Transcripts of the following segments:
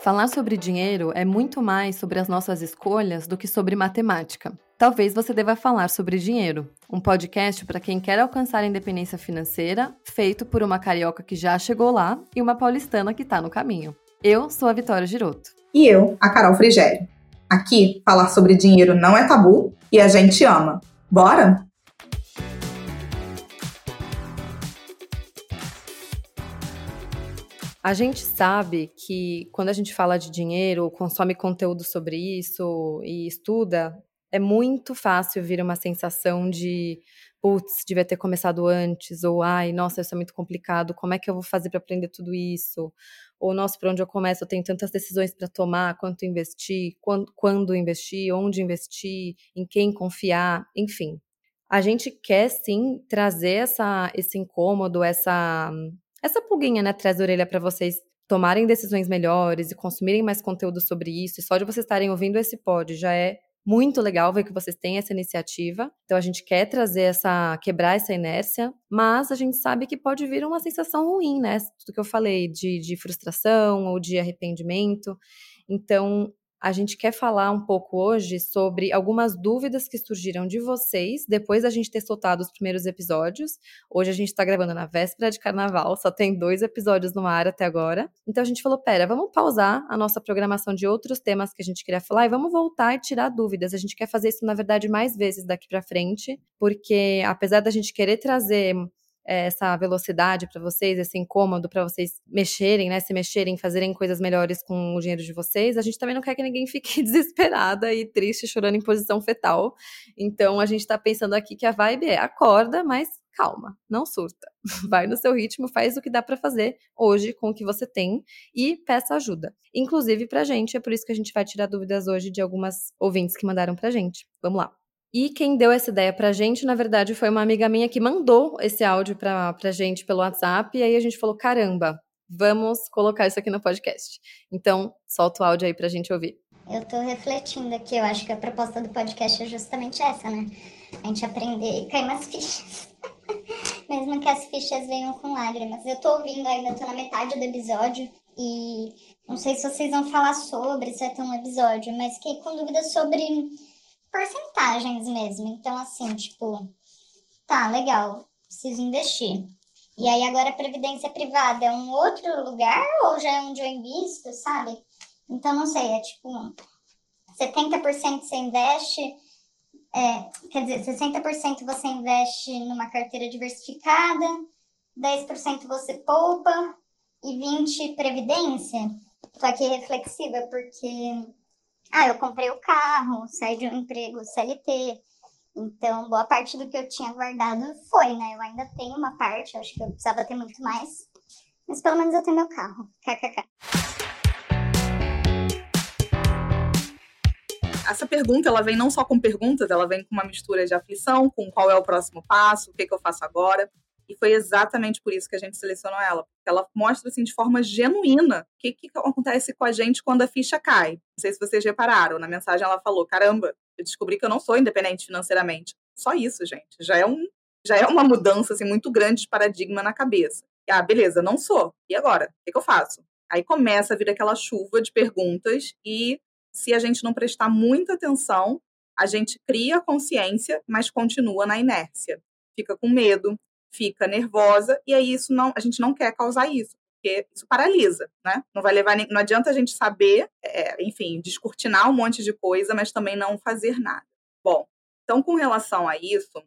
Falar sobre dinheiro é muito mais sobre as nossas escolhas do que sobre matemática. Talvez você deva falar sobre dinheiro, um podcast para quem quer alcançar a independência financeira, feito por uma carioca que já chegou lá e uma paulistana que está no caminho. Eu sou a Vitória Giroto. E eu, a Carol Frigério. Aqui, falar sobre dinheiro não é tabu e a gente ama. Bora? A gente sabe que quando a gente fala de dinheiro, consome conteúdo sobre isso e estuda, é muito fácil vir uma sensação de putz, devia ter começado antes, ou ai, nossa, isso é muito complicado, como é que eu vou fazer para aprender tudo isso? Ou nossa, para onde eu começo? Eu tenho tantas decisões para tomar, quanto investir, quando, quando investir, onde investir, em quem confiar, enfim. A gente quer sim trazer essa, esse incômodo, essa essa pulguinha, né, atrás da orelha para vocês tomarem decisões melhores e consumirem mais conteúdo sobre isso. E só de vocês estarem ouvindo esse pod já é muito legal ver que vocês têm essa iniciativa. Então a gente quer trazer essa, quebrar essa inércia, mas a gente sabe que pode vir uma sensação ruim, né? Tudo que eu falei de, de frustração ou de arrependimento. Então a gente quer falar um pouco hoje sobre algumas dúvidas que surgiram de vocês depois da gente ter soltado os primeiros episódios. Hoje a gente está gravando na véspera de carnaval, só tem dois episódios no ar até agora. Então a gente falou: pera, vamos pausar a nossa programação de outros temas que a gente queria falar e vamos voltar e tirar dúvidas. A gente quer fazer isso, na verdade, mais vezes daqui para frente, porque apesar da gente querer trazer essa velocidade para vocês, esse incômodo para vocês mexerem, né, se mexerem, fazerem coisas melhores com o dinheiro de vocês, a gente também não quer que ninguém fique desesperada e triste, chorando em posição fetal. Então a gente está pensando aqui que a vibe é acorda, mas calma, não surta. Vai no seu ritmo, faz o que dá para fazer hoje com o que você tem e peça ajuda. Inclusive pra gente, é por isso que a gente vai tirar dúvidas hoje de algumas ouvintes que mandaram pra gente. Vamos lá. E quem deu essa ideia pra gente, na verdade, foi uma amiga minha que mandou esse áudio pra, pra gente pelo WhatsApp. E aí a gente falou: caramba, vamos colocar isso aqui no podcast. Então, solta o áudio aí pra gente ouvir. Eu tô refletindo aqui, eu acho que a proposta do podcast é justamente essa, né? A gente aprender e cair umas fichas. Mesmo que as fichas venham com lágrimas. Eu tô ouvindo ainda, tô na metade do episódio. E não sei se vocês vão falar sobre, se vai ter um episódio, mas fiquei com dúvidas sobre porcentagens mesmo. Então, assim, tipo, tá, legal, preciso investir. E aí agora a previdência privada é um outro lugar ou já é onde eu invisto, sabe? Então, não sei, é tipo 70% você investe, é, quer dizer, 60% você investe numa carteira diversificada, 10% você poupa e 20% previdência. Tô aqui reflexiva porque ah, eu comprei o carro, saí de um emprego CLT. Então, boa parte do que eu tinha guardado foi, né? Eu ainda tenho uma parte, acho que eu precisava ter muito mais. Mas pelo menos eu tenho meu carro. KKK. Essa pergunta, ela vem não só com perguntas, ela vem com uma mistura de aflição, com qual é o próximo passo, o que, que eu faço agora. E foi exatamente por isso que a gente selecionou ela. Porque ela mostra, assim, de forma genuína o que, que acontece com a gente quando a ficha cai. Não sei se vocês repararam. Na mensagem ela falou: caramba, eu descobri que eu não sou independente financeiramente. Só isso, gente. Já é, um, já é uma mudança assim, muito grande de paradigma na cabeça. E, ah, beleza, não sou. E agora? O que, que eu faço? Aí começa a vir aquela chuva de perguntas e se a gente não prestar muita atenção, a gente cria consciência, mas continua na inércia. Fica com medo, fica nervosa e aí isso não, a gente não quer causar isso, porque isso paralisa, né? Não vai levar, não adianta a gente saber, é, enfim, descortinar um monte de coisa, mas também não fazer nada. Bom, então com relação a isso,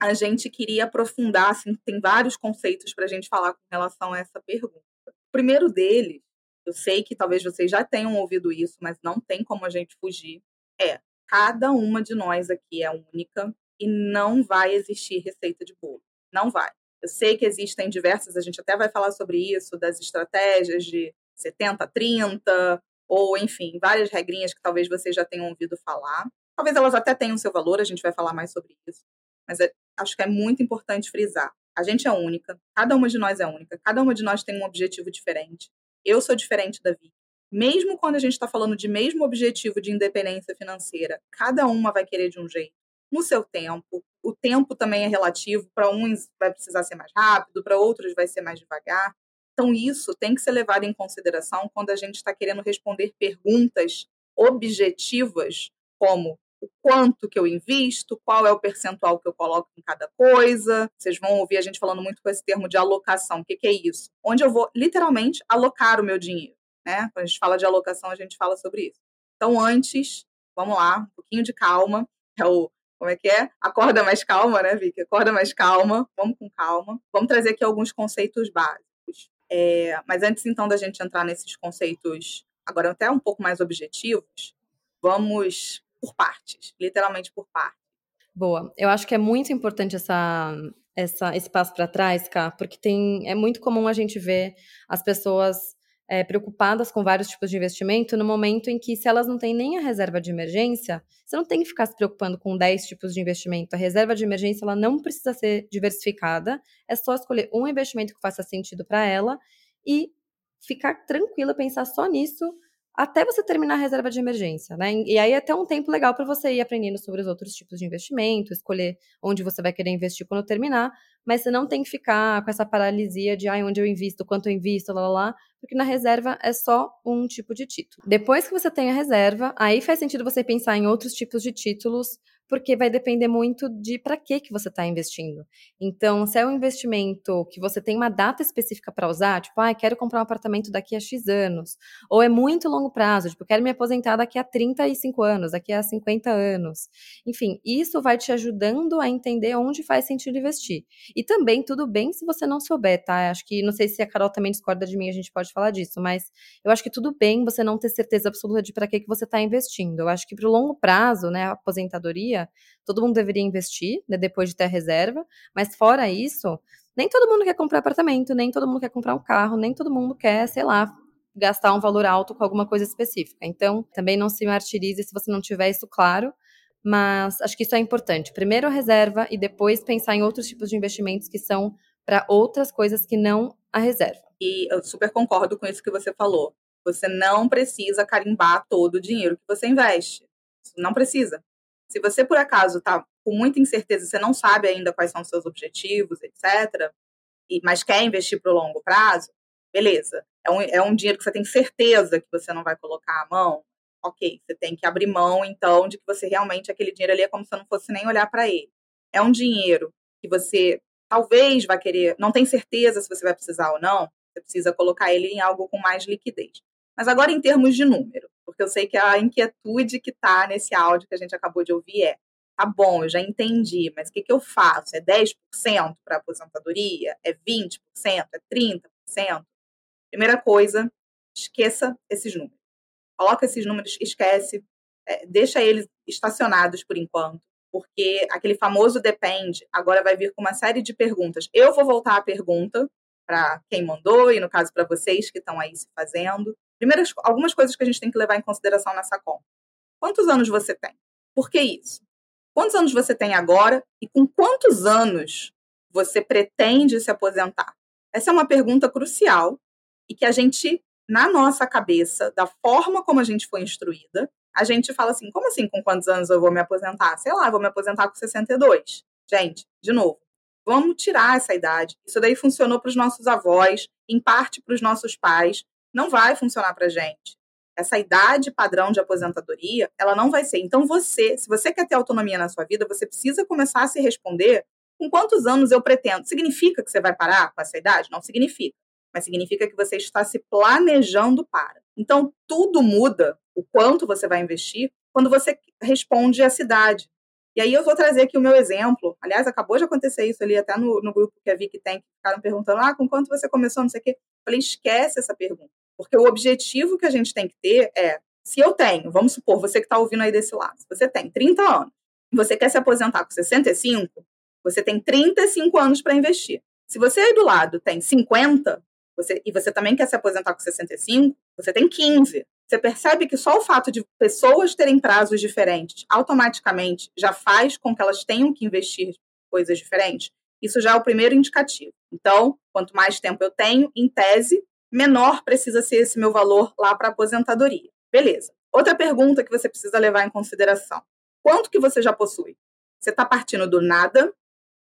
a gente queria aprofundar, assim, tem vários conceitos para a gente falar com relação a essa pergunta. O primeiro deles, eu sei que talvez vocês já tenham ouvido isso, mas não tem como a gente fugir, é cada uma de nós aqui é única e não vai existir receita de bolo. Não vai. Eu sei que existem diversas, a gente até vai falar sobre isso, das estratégias de 70, 30, ou enfim, várias regrinhas que talvez vocês já tenham ouvido falar. Talvez elas até tenham seu valor, a gente vai falar mais sobre isso. Mas é, acho que é muito importante frisar. A gente é única, cada uma de nós é única, cada uma de nós tem um objetivo diferente. Eu sou diferente da Vi. Mesmo quando a gente está falando de mesmo objetivo de independência financeira, cada uma vai querer de um jeito no seu tempo. O tempo também é relativo, para uns vai precisar ser mais rápido, para outros vai ser mais devagar. Então, isso tem que ser levado em consideração quando a gente está querendo responder perguntas objetivas, como o quanto que eu invisto, qual é o percentual que eu coloco em cada coisa. Vocês vão ouvir a gente falando muito com esse termo de alocação. O que, que é isso? Onde eu vou literalmente alocar o meu dinheiro. Né? Quando a gente fala de alocação, a gente fala sobre isso. Então, antes, vamos lá, um pouquinho de calma. É o como é que é? Acorda mais calma, né, Vicky? Acorda mais calma, vamos com calma. Vamos trazer aqui alguns conceitos básicos. É, mas antes, então, da gente entrar nesses conceitos, agora até um pouco mais objetivos, vamos por partes, literalmente por partes. Boa. Eu acho que é muito importante essa, essa, esse passo para trás, Cá, porque tem, é muito comum a gente ver as pessoas é, preocupadas com vários tipos de investimento no momento em que, se elas não têm nem a reserva de emergência, você não tem que ficar se preocupando com 10 tipos de investimento. A reserva de emergência ela não precisa ser diversificada, é só escolher um investimento que faça sentido para ela e ficar tranquila, pensar só nisso até você terminar a reserva de emergência, né? E aí é até um tempo legal para você ir aprendendo sobre os outros tipos de investimento, escolher onde você vai querer investir quando terminar, mas você não tem que ficar com essa paralisia de ai, onde eu invisto, quanto eu invisto, lá, lá, lá, porque na reserva é só um tipo de título. Depois que você tem a reserva, aí faz sentido você pensar em outros tipos de títulos porque vai depender muito de para que que você está investindo. Então, se é um investimento que você tem uma data específica para usar, tipo, ah, quero comprar um apartamento daqui a X anos, ou é muito longo prazo, tipo, quero me aposentar daqui a 35 anos, daqui a 50 anos. Enfim, isso vai te ajudando a entender onde faz sentido investir. E também tudo bem se você não souber, tá? Acho que não sei se a Carol também discorda de mim, a gente pode falar disso, mas eu acho que tudo bem você não ter certeza absoluta de para que que você está investindo. Eu acho que para o longo prazo, né, a aposentadoria todo mundo deveria investir, né, depois de ter a reserva, mas fora isso, nem todo mundo quer comprar apartamento, nem todo mundo quer comprar um carro, nem todo mundo quer, sei lá, gastar um valor alto com alguma coisa específica. Então, também não se martirize se você não tiver isso claro, mas acho que isso é importante. Primeiro a reserva e depois pensar em outros tipos de investimentos que são para outras coisas que não a reserva. E eu super concordo com isso que você falou. Você não precisa carimbar todo o dinheiro que você investe. Não precisa. Se você, por acaso, está com muita incerteza, você não sabe ainda quais são os seus objetivos, etc., e, mas quer investir para o longo prazo, beleza. É um, é um dinheiro que você tem certeza que você não vai colocar à mão, ok, você tem que abrir mão, então, de que você realmente, aquele dinheiro ali é como se você não fosse nem olhar para ele. É um dinheiro que você talvez vai querer, não tem certeza se você vai precisar ou não, você precisa colocar ele em algo com mais liquidez. Mas agora, em termos de número, porque eu sei que a inquietude que está nesse áudio que a gente acabou de ouvir é: tá bom, eu já entendi, mas o que, que eu faço? É 10% para aposentadoria? É 20%? É 30%? Primeira coisa, esqueça esses números. Coloca esses números, esquece, é, deixa eles estacionados por enquanto, porque aquele famoso depende agora vai vir com uma série de perguntas. Eu vou voltar à pergunta para quem mandou e, no caso, para vocês que estão aí se fazendo. Primeiras, algumas coisas que a gente tem que levar em consideração nessa conta. Quantos anos você tem? Por que isso? Quantos anos você tem agora e com quantos anos você pretende se aposentar? Essa é uma pergunta crucial e que a gente, na nossa cabeça, da forma como a gente foi instruída, a gente fala assim: como assim com quantos anos eu vou me aposentar? Sei lá, vou me aposentar com 62. Gente, de novo, vamos tirar essa idade. Isso daí funcionou para os nossos avós, em parte para os nossos pais, não vai funcionar para gente. Essa idade padrão de aposentadoria, ela não vai ser. Então, você, se você quer ter autonomia na sua vida, você precisa começar a se responder com quantos anos eu pretendo. Significa que você vai parar com essa idade? Não significa. Mas significa que você está se planejando para. Então, tudo muda, o quanto você vai investir, quando você responde essa idade. E aí eu vou trazer aqui o meu exemplo. Aliás, acabou de acontecer isso ali, até no, no grupo que a Vicky tem, que ficaram perguntando, ah, com quanto você começou, não sei o quê. Eu falei, esquece essa pergunta. Porque o objetivo que a gente tem que ter é, se eu tenho, vamos supor, você que está ouvindo aí desse lado, se você tem 30 anos, você quer se aposentar com 65, você tem 35 anos para investir. Se você aí do lado tem 50, você, e você também quer se aposentar com 65, você tem 15. Você percebe que só o fato de pessoas terem prazos diferentes automaticamente já faz com que elas tenham que investir coisas diferentes? Isso já é o primeiro indicativo. Então, quanto mais tempo eu tenho, em tese, menor precisa ser esse meu valor lá para aposentadoria. Beleza. Outra pergunta que você precisa levar em consideração: quanto que você já possui? Você está partindo do nada?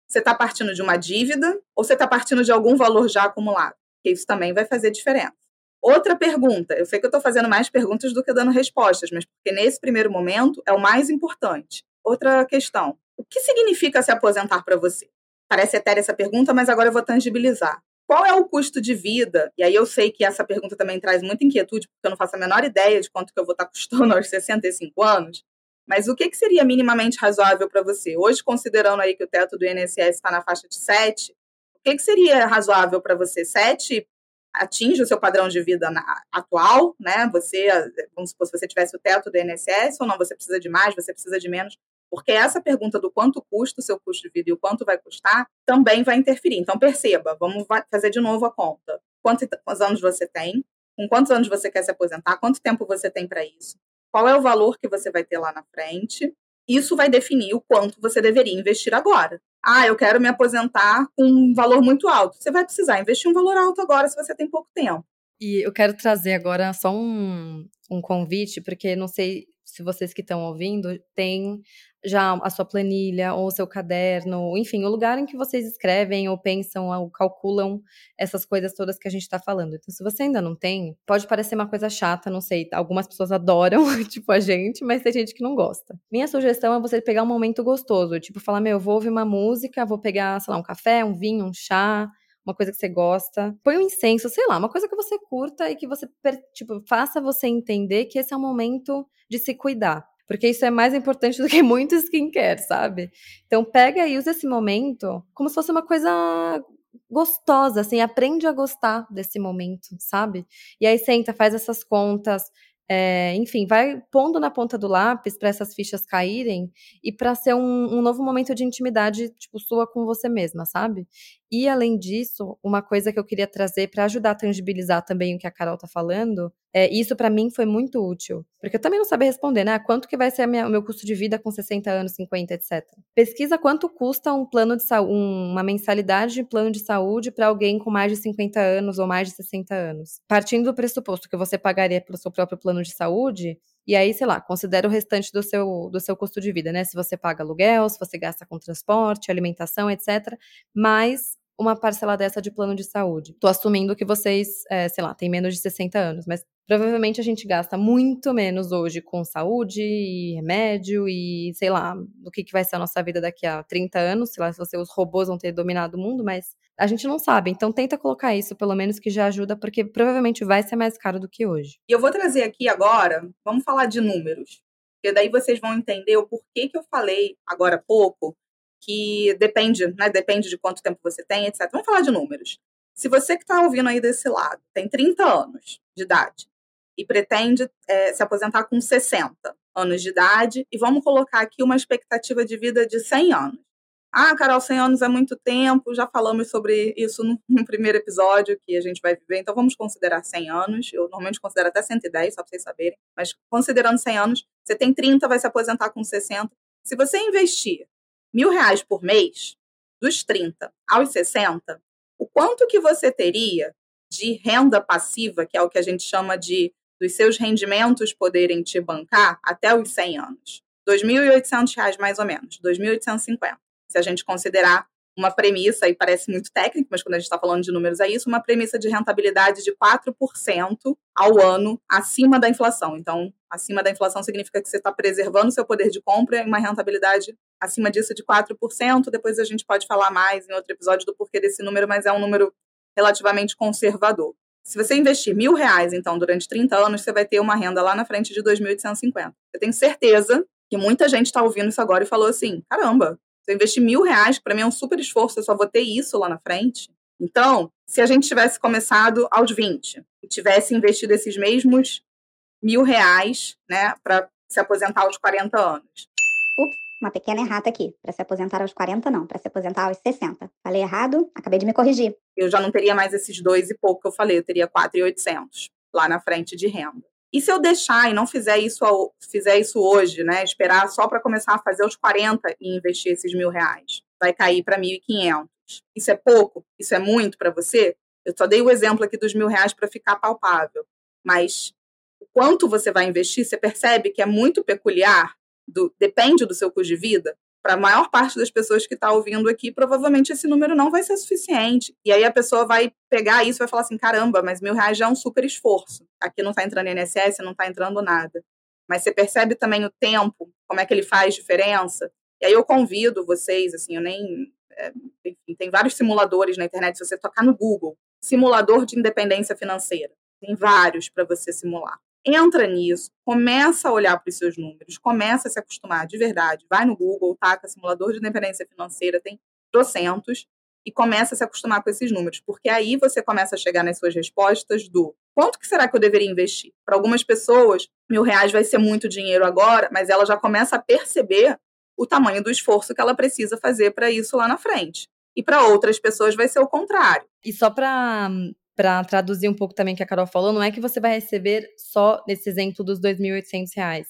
Você está partindo de uma dívida? Ou você está partindo de algum valor já acumulado? Porque isso também vai fazer diferença. Outra pergunta, eu sei que eu estou fazendo mais perguntas do que dando respostas, mas porque nesse primeiro momento é o mais importante. Outra questão, o que significa se aposentar para você? Parece etérea essa pergunta, mas agora eu vou tangibilizar. Qual é o custo de vida? E aí eu sei que essa pergunta também traz muita inquietude, porque eu não faço a menor ideia de quanto que eu vou estar custando aos 65 anos. Mas o que, que seria minimamente razoável para você? Hoje, considerando aí que o teto do INSS está na faixa de 7, o que, que seria razoável para você? 7 atinge o seu padrão de vida na, atual, né? Você, vamos supor, se você tivesse o teto do INSS ou não, você precisa de mais, você precisa de menos. Porque essa pergunta do quanto custa o seu custo de vida e o quanto vai custar também vai interferir. Então, perceba, vamos fazer de novo a conta. Quantos anos você tem? Com quantos anos você quer se aposentar? Quanto tempo você tem para isso? Qual é o valor que você vai ter lá na frente? Isso vai definir o quanto você deveria investir agora. Ah, eu quero me aposentar com um valor muito alto. Você vai precisar investir um valor alto agora se você tem pouco tempo. E eu quero trazer agora só um, um convite, porque não sei se vocês que estão ouvindo têm já a sua planilha ou o seu caderno, enfim, o lugar em que vocês escrevem ou pensam ou calculam essas coisas todas que a gente está falando. Então, se você ainda não tem, pode parecer uma coisa chata, não sei, algumas pessoas adoram, tipo a gente, mas tem gente que não gosta. Minha sugestão é você pegar um momento gostoso, tipo falar, meu, eu vou ouvir uma música, vou pegar, sei lá, um café, um vinho, um chá, uma coisa que você gosta. Põe um incenso, sei lá, uma coisa que você curta e que você, tipo, faça você entender que esse é o momento de se cuidar. Porque isso é mais importante do que muito skincare, sabe? Então pega e usa esse momento como se fosse uma coisa gostosa, assim, aprende a gostar desse momento, sabe? E aí senta, faz essas contas, é, enfim, vai pondo na ponta do lápis para essas fichas caírem e para ser um, um, novo momento de intimidade, tipo, sua com você mesma, sabe? E além disso, uma coisa que eu queria trazer para ajudar a tangibilizar também o que a Carol tá falando, é, isso para mim foi muito útil, porque eu também não sabia responder, né? Quanto que vai ser minha, o meu custo de vida com 60 anos, 50, etc. Pesquisa quanto custa um plano de saúde, uma mensalidade de plano de saúde para alguém com mais de 50 anos ou mais de 60 anos. Partindo do pressuposto que você pagaria pelo seu próprio plano de saúde, e aí, sei lá, considera o restante do seu, do seu custo de vida, né? Se você paga aluguel, se você gasta com transporte, alimentação, etc. Mais uma parcela dessa de plano de saúde. Tô assumindo que vocês, é, sei lá, têm menos de 60 anos, mas provavelmente a gente gasta muito menos hoje com saúde e remédio e, sei lá, do que, que vai ser a nossa vida daqui a 30 anos, sei lá, se você, os robôs vão ter dominado o mundo, mas a gente não sabe. Então tenta colocar isso, pelo menos que já ajuda, porque provavelmente vai ser mais caro do que hoje. E eu vou trazer aqui agora, vamos falar de números. Porque daí vocês vão entender o porquê que eu falei agora há pouco que depende, né? Depende de quanto tempo você tem, etc. Vamos falar de números. Se você que está ouvindo aí desse lado tem 30 anos de idade e pretende é, se aposentar com 60 anos de idade, e vamos colocar aqui uma expectativa de vida de 100 anos. Ah, Carol, 100 anos é muito tempo, já falamos sobre isso no, no primeiro episódio que a gente vai viver, então vamos considerar 100 anos. Eu normalmente considero até 110, só para vocês saberem, mas considerando 100 anos, você tem 30, vai se aposentar com 60. Se você investir mil reais por mês, dos 30 aos 60, o quanto que você teria de renda passiva, que é o que a gente chama de dos seus rendimentos poderem te bancar até os 100 anos? R$ 2.800 mais ou menos, 2.850. Se a gente considerar uma premissa, e parece muito técnico, mas quando a gente está falando de números é isso, uma premissa de rentabilidade de 4% ao ano acima da inflação. Então, acima da inflação significa que você está preservando seu poder de compra e uma rentabilidade acima disso de 4%. Depois a gente pode falar mais em outro episódio do porquê desse número, mas é um número relativamente conservador. Se você investir mil reais, então, durante 30 anos, você vai ter uma renda lá na frente de 2.850. Eu tenho certeza que muita gente está ouvindo isso agora e falou assim: caramba, se eu investir mil reais, para mim é um super esforço, eu só vou ter isso lá na frente. Então, se a gente tivesse começado aos 20 e tivesse investido esses mesmos mil reais, né, para se aposentar aos 40 anos. Ups, uma pequena errata aqui. Para se aposentar aos 40, não, para se aposentar aos 60. Falei errado, acabei de me corrigir. Eu já não teria mais esses dois e pouco que eu falei, eu teria 4,800 lá na frente de renda. E se eu deixar e não fizer isso, fizer isso hoje, né? Esperar só para começar a fazer os 40 e investir esses mil reais, vai cair para 1.500. Isso é pouco? Isso é muito para você? Eu só dei o exemplo aqui dos mil reais para ficar palpável. Mas o quanto você vai investir, você percebe que é muito peculiar, do, depende do seu custo de vida. para a maior parte das pessoas que está ouvindo aqui, provavelmente esse número não vai ser suficiente. E aí a pessoa vai pegar isso e vai falar assim: caramba, mas mil reais já é um super esforço. Aqui não está entrando INSS, não está entrando nada. Mas você percebe também o tempo, como é que ele faz diferença. E aí eu convido vocês, assim, eu nem. É, enfim, tem vários simuladores na internet, se você tocar no Google, simulador de independência financeira. Tem vários para você simular entra nisso, começa a olhar para os seus números, começa a se acostumar de verdade. Vai no Google, taca simulador de independência financeira, tem trocentos, e começa a se acostumar com esses números, porque aí você começa a chegar nas suas respostas do quanto que será que eu deveria investir? Para algumas pessoas, mil reais vai ser muito dinheiro agora, mas ela já começa a perceber o tamanho do esforço que ela precisa fazer para isso lá na frente. E para outras pessoas vai ser o contrário. E só para para traduzir um pouco também o que a Carol falou, não é que você vai receber só nesse exemplo dos R$ 2.800.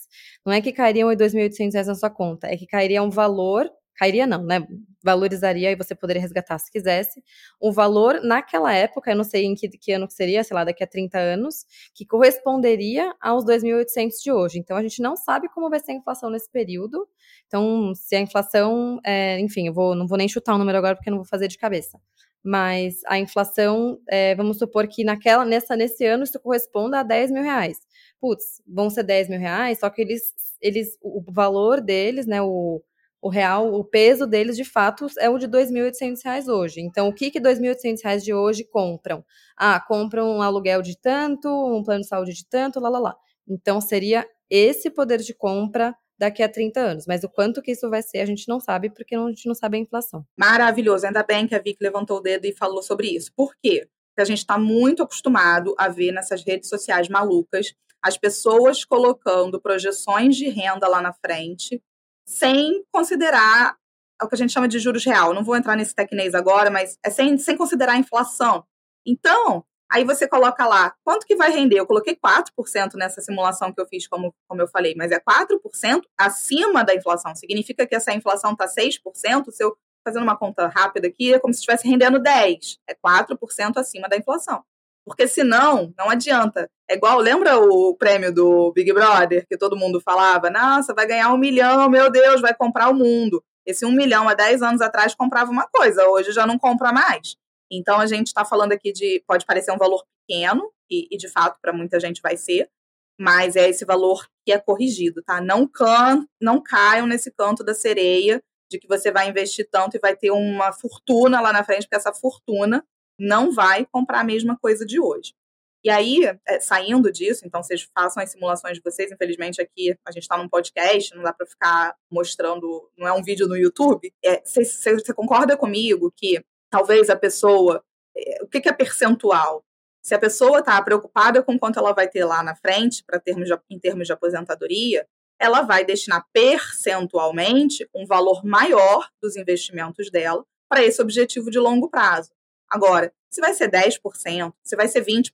Não é que cairiam R$ 2.800 na sua conta, é que cairia um valor, cairia não, né? Valorizaria e você poderia resgatar se quisesse, um valor naquela época, eu não sei em que, que ano que seria, sei lá, daqui a 30 anos, que corresponderia aos 2.800 de hoje. Então a gente não sabe como vai ser a inflação nesse período. Então, se a inflação, é, enfim, eu vou, não vou nem chutar o número agora porque eu não vou fazer de cabeça mas a inflação, é, vamos supor que naquela, nessa, nesse ano isso corresponda a 10 mil reais. Putz, vão ser 10 mil reais, só que eles, eles o valor deles, né, o, o real, o peso deles de fato é o de 2.800 reais hoje. Então, o que que 2.800 reais de hoje compram? Ah, compram um aluguel de tanto, um plano de saúde de tanto, lá, lá, lá. Então, seria esse poder de compra daqui a 30 anos. Mas o quanto que isso vai ser, a gente não sabe, porque a gente não sabe a inflação. Maravilhoso. Ainda bem que a Vic levantou o dedo e falou sobre isso. Por quê? Porque a gente está muito acostumado a ver nessas redes sociais malucas as pessoas colocando projeções de renda lá na frente, sem considerar o que a gente chama de juros real. Não vou entrar nesse tecnês agora, mas é sem, sem considerar a inflação. Então, Aí você coloca lá, quanto que vai render? Eu coloquei 4% nessa simulação que eu fiz, como, como eu falei, mas é 4% acima da inflação. Significa que essa inflação está 6%, se eu fazendo uma conta rápida aqui, é como se estivesse rendendo 10%. É 4% acima da inflação. Porque senão, não adianta. É igual, lembra o prêmio do Big Brother, que todo mundo falava, nossa, vai ganhar um milhão, meu Deus, vai comprar o mundo. Esse um milhão há 10 anos atrás comprava uma coisa, hoje já não compra mais. Então, a gente está falando aqui de. Pode parecer um valor pequeno, e, e de fato, para muita gente vai ser, mas é esse valor que é corrigido, tá? Não, can, não caiam nesse canto da sereia de que você vai investir tanto e vai ter uma fortuna lá na frente, porque essa fortuna não vai comprar a mesma coisa de hoje. E aí, é, saindo disso, então vocês façam as simulações de vocês. Infelizmente, aqui a gente está num podcast, não dá para ficar mostrando, não é um vídeo no YouTube. É, você, você concorda comigo que talvez a pessoa. Eh, o que é percentual? Se a pessoa está preocupada com quanto ela vai ter lá na frente, para termos de, em termos de aposentadoria, ela vai destinar percentualmente um valor maior dos investimentos dela para esse objetivo de longo prazo. Agora, se vai ser 10%, se vai ser 20%,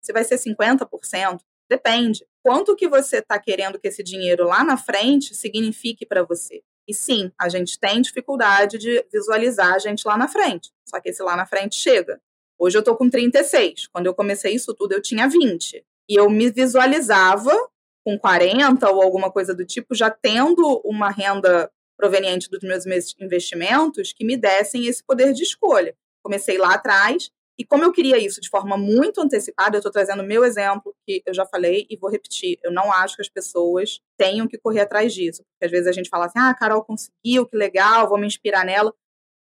se vai ser 50%, depende. Quanto que você está querendo que esse dinheiro lá na frente signifique para você? E sim, a gente tem dificuldade de visualizar a gente lá na frente. Só que esse lá na frente chega. Hoje eu tô com 36. Quando eu comecei isso tudo, eu tinha 20. E eu me visualizava com 40 ou alguma coisa do tipo, já tendo uma renda proveniente dos meus investimentos que me dessem esse poder de escolha. Comecei lá atrás e como eu queria isso de forma muito antecipada, eu estou trazendo meu exemplo, que eu já falei e vou repetir. Eu não acho que as pessoas tenham que correr atrás disso. Porque às vezes a gente fala assim, ah, a Carol conseguiu, que legal, vou me inspirar nela.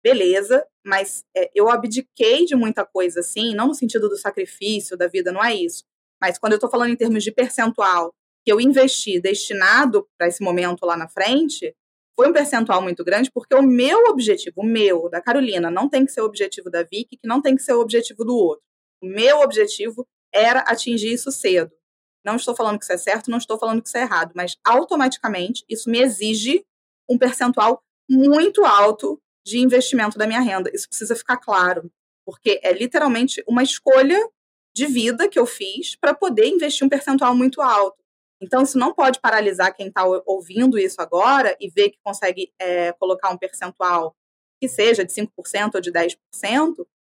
Beleza, mas é, eu abdiquei de muita coisa assim, não no sentido do sacrifício da vida, não é isso. Mas quando eu estou falando em termos de percentual que eu investi destinado para esse momento lá na frente, foi um percentual muito grande, porque o meu objetivo, o meu, da Carolina, não tem que ser o objetivo da Vicky, que não tem que ser o objetivo do outro. O meu objetivo era atingir isso cedo. Não estou falando que isso é certo, não estou falando que isso é errado, mas automaticamente isso me exige um percentual muito alto de investimento da minha renda. Isso precisa ficar claro, porque é literalmente uma escolha de vida que eu fiz para poder investir um percentual muito alto. Então, isso não pode paralisar quem está ouvindo isso agora e ver que consegue é, colocar um percentual que seja de 5% ou de 10%,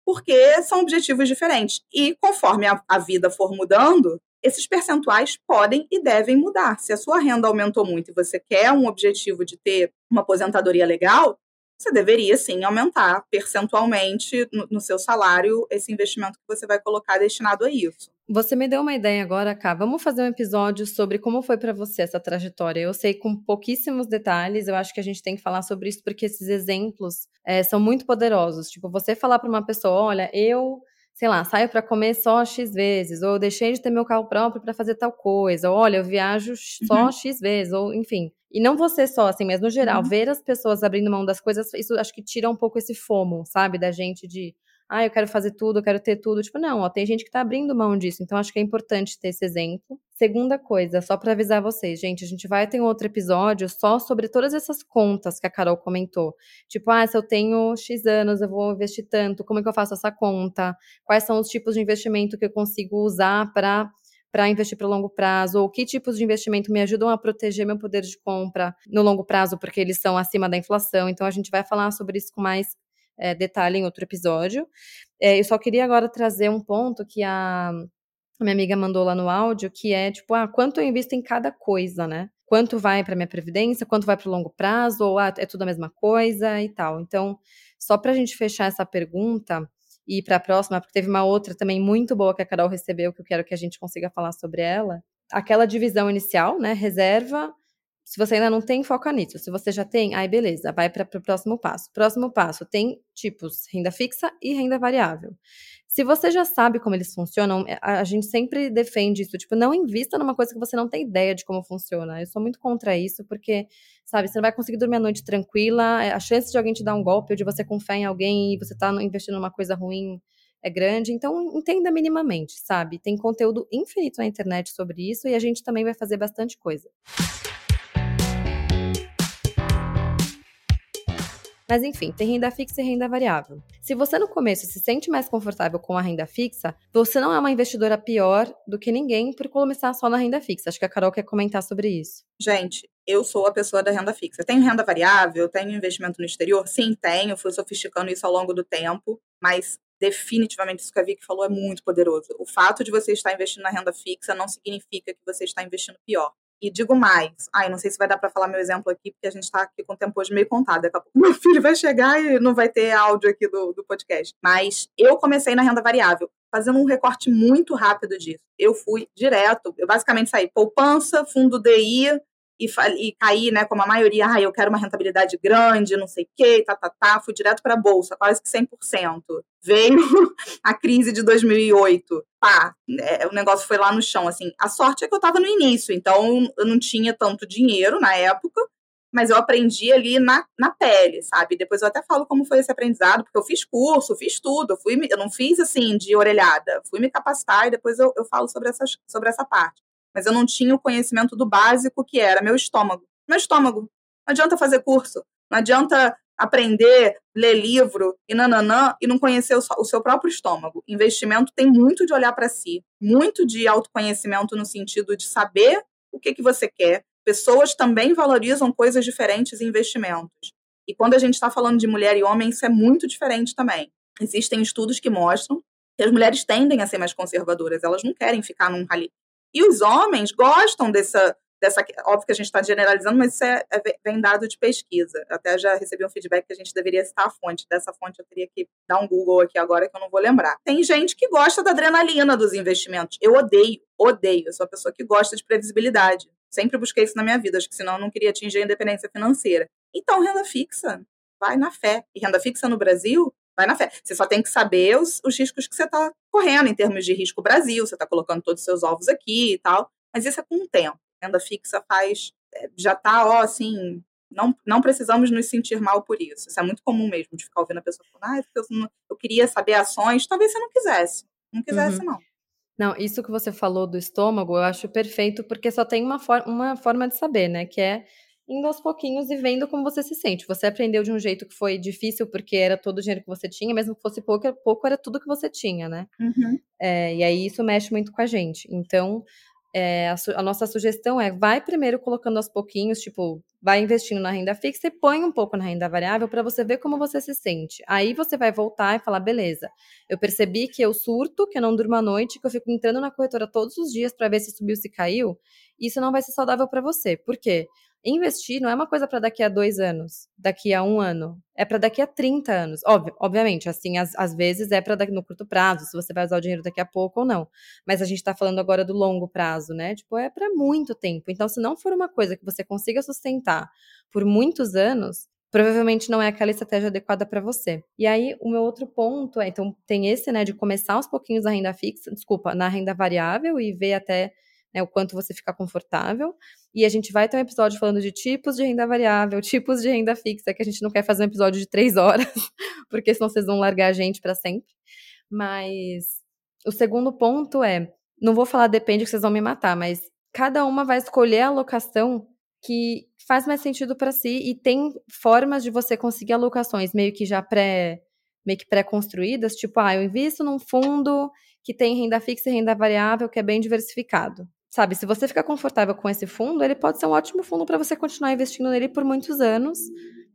porque são objetivos diferentes. E conforme a, a vida for mudando, esses percentuais podem e devem mudar. Se a sua renda aumentou muito e você quer um objetivo de ter uma aposentadoria legal, você deveria sim aumentar percentualmente no, no, seu salário esse investimento que você vai colocar destinado a isso. Você me deu uma ideia agora, Cá. Vamos fazer um episódio sobre como foi para você essa trajetória. Eu sei com pouquíssimos detalhes, eu acho que a gente tem que falar sobre isso porque esses exemplos é, são muito poderosos. Tipo, você falar para uma pessoa: olha, eu sei lá, saio para comer só X vezes, ou deixei de ter meu carro próprio para fazer tal coisa, ou olha, eu viajo só uhum. X vezes, ou enfim. E não você só, assim, mas no geral, uhum. ver as pessoas abrindo mão das coisas, isso acho que tira um pouco esse fomo, sabe, da gente de ah, eu quero fazer tudo, eu quero ter tudo. Tipo, não, ó, tem gente que tá abrindo mão disso, então acho que é importante ter esse exemplo. Segunda coisa, só para avisar vocês, gente, a gente vai ter um outro episódio só sobre todas essas contas que a Carol comentou. Tipo, ah, se eu tenho X anos, eu vou investir tanto, como é que eu faço essa conta? Quais são os tipos de investimento que eu consigo usar para para investir para longo prazo, ou que tipos de investimento me ajudam a proteger meu poder de compra no longo prazo, porque eles são acima da inflação. Então a gente vai falar sobre isso com mais é, detalhe em outro episódio. É, eu só queria agora trazer um ponto que a, minha amiga mandou lá no áudio, que é tipo, ah, quanto eu invisto em cada coisa, né? Quanto vai para minha previdência, quanto vai para o longo prazo, ou ah, é tudo a mesma coisa e tal. Então, só para a gente fechar essa pergunta e para a próxima, porque teve uma outra também muito boa que a Carol recebeu, que eu quero que a gente consiga falar sobre ela. Aquela divisão inicial, né? Reserva, se você ainda não tem, foca nisso. Se você já tem, aí beleza, vai para o próximo passo. Próximo passo tem tipos renda fixa e renda variável. Se você já sabe como eles funcionam, é, a, gente sempre defende isso. Tipo, não invista numa coisa que você não tem ideia de como funciona. Eu sou muito contra isso, porque, sabe, você não vai conseguir dormir a noite tranquila. É, a chance de alguém te dar um golpe ou de você confiar em alguém e você tá investindo numa coisa ruim é grande. Então, entenda minimamente, sabe? Tem conteúdo infinito na internet sobre isso e a gente também vai fazer bastante coisa. Mas enfim, tem renda fixa e renda variável. Se você no começo se sente mais confortável com a renda fixa, você não é uma investidora pior do que ninguém por começar só na renda fixa. Acho que a Carol quer comentar sobre isso. Gente, eu sou a pessoa da renda fixa. Tenho renda variável, tenho investimento no exterior? Sim, tenho. Fui sofisticando isso ao longo do tempo, mas definitivamente isso que a Vicky falou é muito poderoso. O fato de você estar investindo na renda fixa não significa que você está investindo pior. E digo mais, ai, não sei se vai dar para falar meu exemplo aqui, porque a gente está aqui com o tempo hoje meio contado. Daqui a pouco meu filho vai chegar e não vai ter áudio aqui do, do podcast. Mas eu comecei na renda variável, fazendo um recorte muito rápido disso. Eu fui direto, eu basicamente saí poupança, fundo DI, e, e cair, né, como a maioria, ah, eu quero uma rentabilidade grande, não sei o quê, tá, tá, tá, fui direto para a bolsa, quase que 100%. Veio a crise de 2008, pá, é, o negócio foi lá no chão, assim. A sorte é que eu estava no início, então eu não tinha tanto dinheiro na época, mas eu aprendi ali na, na pele, sabe? Depois eu até falo como foi esse aprendizado, porque eu fiz curso, fiz tudo, eu, fui, eu não fiz assim de orelhada, fui me capacitar e depois eu, eu falo sobre, essas, sobre essa parte mas eu não tinha o conhecimento do básico que era meu estômago. Meu estômago. Não adianta fazer curso, não adianta aprender, ler livro e nananã e não conhecer o seu próprio estômago. Investimento tem muito de olhar para si, muito de autoconhecimento no sentido de saber o que, que você quer. Pessoas também valorizam coisas diferentes em investimentos. E quando a gente está falando de mulher e homem, isso é muito diferente também. Existem estudos que mostram que as mulheres tendem a ser mais conservadoras, elas não querem ficar num rally e os homens gostam dessa, dessa óbvio que a gente está generalizando, mas isso é, é, vem dado de pesquisa. Até já recebi um feedback que a gente deveria citar a fonte. Dessa fonte eu teria que dar um Google aqui agora que eu não vou lembrar. Tem gente que gosta da adrenalina dos investimentos. Eu odeio, odeio. Eu sou a pessoa que gosta de previsibilidade. Sempre busquei isso na minha vida, acho que senão eu não queria atingir a independência financeira. Então, renda fixa, vai na fé. E renda fixa no Brasil vai na fé. Você só tem que saber os, os riscos que você está correndo em termos de risco Brasil, você está colocando todos os seus ovos aqui e tal, mas isso é com o tempo. Renda fixa faz, é, já está, ó, assim, não, não precisamos nos sentir mal por isso. Isso é muito comum mesmo, de ficar ouvindo a pessoa falando, ah, eu, não, eu queria saber ações, talvez você não quisesse. Não quisesse, uhum. não. Não, isso que você falou do estômago, eu acho perfeito, porque só tem uma, for uma forma de saber, né? Que é indo aos pouquinhos e vendo como você se sente. Você aprendeu de um jeito que foi difícil porque era todo o dinheiro que você tinha, mesmo que fosse pouco, pouco era tudo que você tinha, né? Uhum. É, e aí isso mexe muito com a gente. Então, é, a, a, nossa sugestão é vai primeiro colocando aos pouquinhos, tipo, vai investindo na renda fixa e põe um pouco na renda variável para você ver como você se sente. Aí você vai voltar e falar, beleza, eu percebi que eu surto, que eu não durmo à noite, que eu fico entrando na corretora todos os dias para ver se subiu, se caiu. Isso não vai ser saudável para você. Por quê? Investir não é uma coisa para daqui a dois anos, daqui a um ano. É para daqui a 30 anos. Óbvio, obviamente, assim, às, vezes é para no curto prazo, se você vai usar o dinheiro daqui a pouco ou não. Mas a gente está falando agora do longo prazo, né? Tipo, é para muito tempo. Então, se não for uma coisa que você consiga sustentar por muitos anos, provavelmente não é aquela estratégia adequada para você. E aí, o meu outro ponto é, então, tem esse, né, de começar aos pouquinhos na renda fixa, desculpa, na renda variável e ver até né, o quanto você fica confortável. E a gente vai ter um episódio falando de tipos de renda variável, tipos de renda fixa, que a gente não quer fazer um episódio de três horas, porque senão vocês vão largar a gente para sempre. Mas o segundo ponto é, não vou falar depende que vocês vão me matar, mas cada uma vai escolher a alocação que faz mais sentido para si e tem formas de você conseguir alocações meio que já pré meio que pré-construídas, tipo, ah, eu invisto num fundo que tem renda fixa e renda variável que é bem diversificado sabe, se você ficar confortável com esse fundo, ele pode ser um ótimo fundo para você continuar investindo nele por muitos anos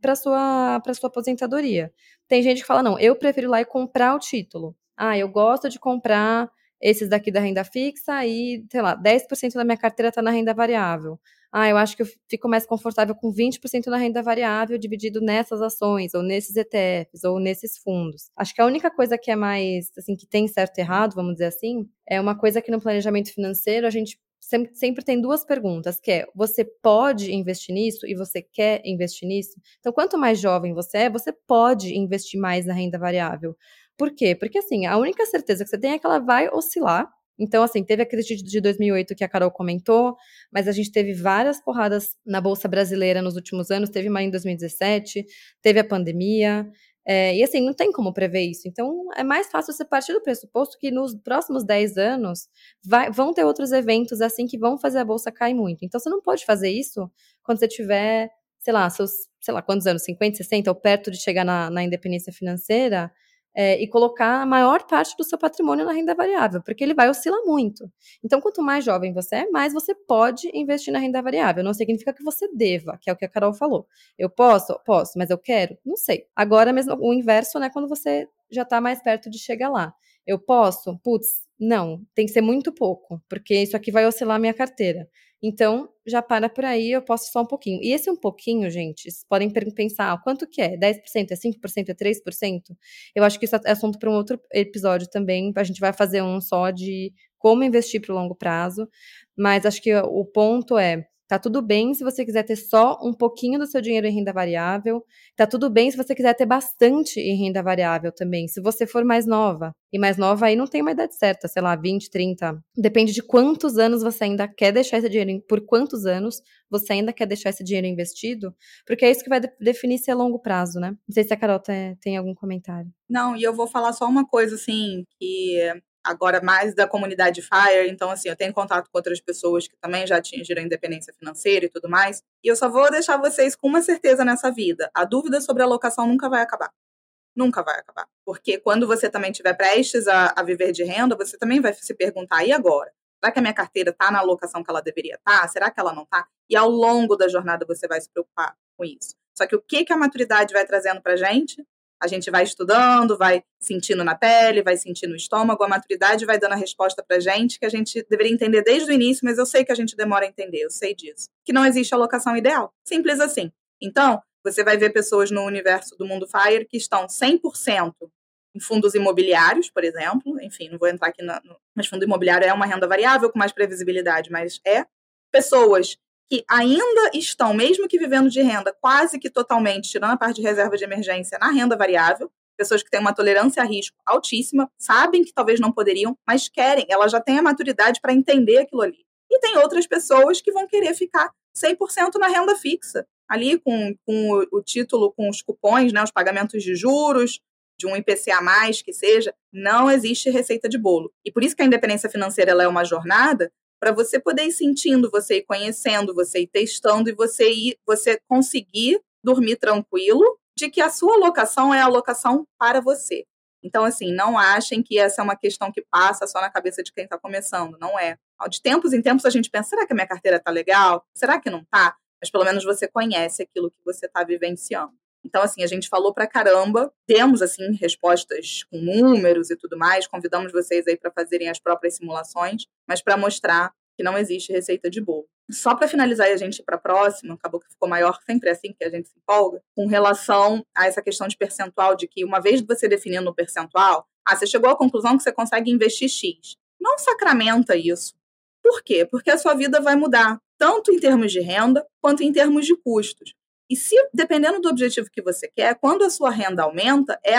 para sua para sua aposentadoria. Tem gente que fala não, eu prefiro ir lá e comprar o título. Ah, eu gosto de comprar esses daqui da renda fixa e, sei lá, 10% da minha carteira está na renda variável. Ah, eu acho que eu fico mais confortável com 20% na renda variável dividido nessas ações, ou nesses ETFs, ou nesses fundos. Acho que a única coisa que é mais, assim, que tem certo e errado, vamos dizer assim, é uma coisa que no planejamento financeiro a gente sempre, sempre tem duas perguntas, que é, você pode investir nisso e você quer investir nisso? Então, quanto mais jovem você é, você pode investir mais na renda variável. Por quê? Porque, assim, a única certeza que você tem é que ela vai oscilar, então, assim, teve a crise de 2008 que a Carol comentou, mas a gente teve várias porradas na Bolsa Brasileira nos últimos anos. Teve uma em 2017, teve a pandemia, é, e assim, não tem como prever isso. Então, é mais fácil você partir do pressuposto que nos próximos 10 anos vai, vão ter outros eventos assim que vão fazer a bolsa cair muito. Então, você não pode fazer isso quando você tiver, sei lá, seus, sei lá, quantos anos, 50, 60, ou perto de chegar na, na independência financeira, é, e colocar a maior parte do seu patrimônio na renda variável, porque ele vai oscilar muito. Então, quanto mais jovem você é, mais você pode investir na renda variável. Não significa que você deva, que é o que a Carol falou. Eu posso? Posso, mas eu quero? Não sei. Agora mesmo, o inverso, né, quando você já está mais perto de chegar lá. Eu posso? Putz, não, tem que ser muito pouco, porque isso aqui vai oscilar a minha carteira. Então, já para por aí, eu posso só um pouquinho. E esse um pouquinho, gente, vocês podem pensar, ah, quanto que é? 10%, é 5%, é 3%? Eu acho que isso é assunto para um outro episódio também. A gente vai fazer um só de como investir para o longo prazo. Mas acho que o ponto é, Tá tudo bem se você quiser ter só um pouquinho do seu dinheiro em renda variável. Tá tudo bem se você quiser ter bastante em renda variável também. Se você for mais nova. E mais nova aí não tem uma idade certa, sei lá, 20, 30. Depende de quantos anos você ainda quer deixar esse dinheiro, por quantos anos você ainda quer deixar esse dinheiro investido, porque é isso que vai definir se é longo prazo, né? Não sei se a Carol tem algum comentário. Não, e eu vou falar só uma coisa, assim, que agora mais da comunidade FIRE, então assim, eu tenho contato com outras pessoas que também já atingiram a independência financeira e tudo mais, e eu só vou deixar vocês com uma certeza nessa vida, a dúvida sobre a alocação nunca vai acabar. Nunca vai acabar. Porque quando você também estiver prestes a, a viver de renda, você também vai se perguntar, e agora? Será que a minha carteira está na alocação que ela deveria estar? Tá? Será que ela não está? E ao longo da jornada você vai se preocupar com isso. Só que o que, que a maturidade vai trazendo para gente? A gente vai estudando, vai sentindo na pele, vai sentindo no estômago, a maturidade vai dando a resposta pra gente que a gente deveria entender desde o início, mas eu sei que a gente demora a entender, eu sei disso. Que não existe alocação ideal. Simples assim. Então, você vai ver pessoas no universo do mundo FIRE que estão 100% em fundos imobiliários, por exemplo. Enfim, não vou entrar aqui no. Mas fundo imobiliário é uma renda variável com mais previsibilidade, mas é. Pessoas que ainda estão, mesmo que vivendo de renda quase que totalmente, tirando a parte de reserva de emergência, na renda variável, pessoas que têm uma tolerância a risco altíssima, sabem que talvez não poderiam, mas querem, ela já tem a maturidade para entender aquilo ali. E tem outras pessoas que vão querer ficar 100% na renda fixa, ali com, com o, título, com os cupons, né, os pagamentos de juros, de um IPCA mais que seja, não existe receita de bolo. E por isso que a independência financeira é uma jornada, para você poder ir sentindo, você ir conhecendo, você ir testando e você ir, você conseguir dormir tranquilo de que a sua alocação é a alocação para você. Então, assim, não achem que essa é uma questão que passa só na cabeça de quem está começando. Não é. De tempos em tempos a gente pensa, será que a minha carteira está legal? Será que não está? Mas pelo menos você conhece aquilo que você está vivenciando. Então, assim, a gente falou pra caramba, temos, assim, respostas com números e tudo mais, convidamos vocês aí para fazerem as próprias simulações, mas para mostrar que não existe receita de bolo. Só para finalizar e a gente ir para a próxima, acabou que ficou maior, sempre é assim que a gente se empolga, com relação a essa questão de percentual, de que uma vez você definindo o percentual, ah, você chegou à conclusão que você consegue investir X. Não sacramenta isso. Por quê? Porque a sua vida vai mudar, tanto em termos de renda quanto em termos de custos. E se, dependendo do objetivo que você quer, quando a sua renda aumenta, é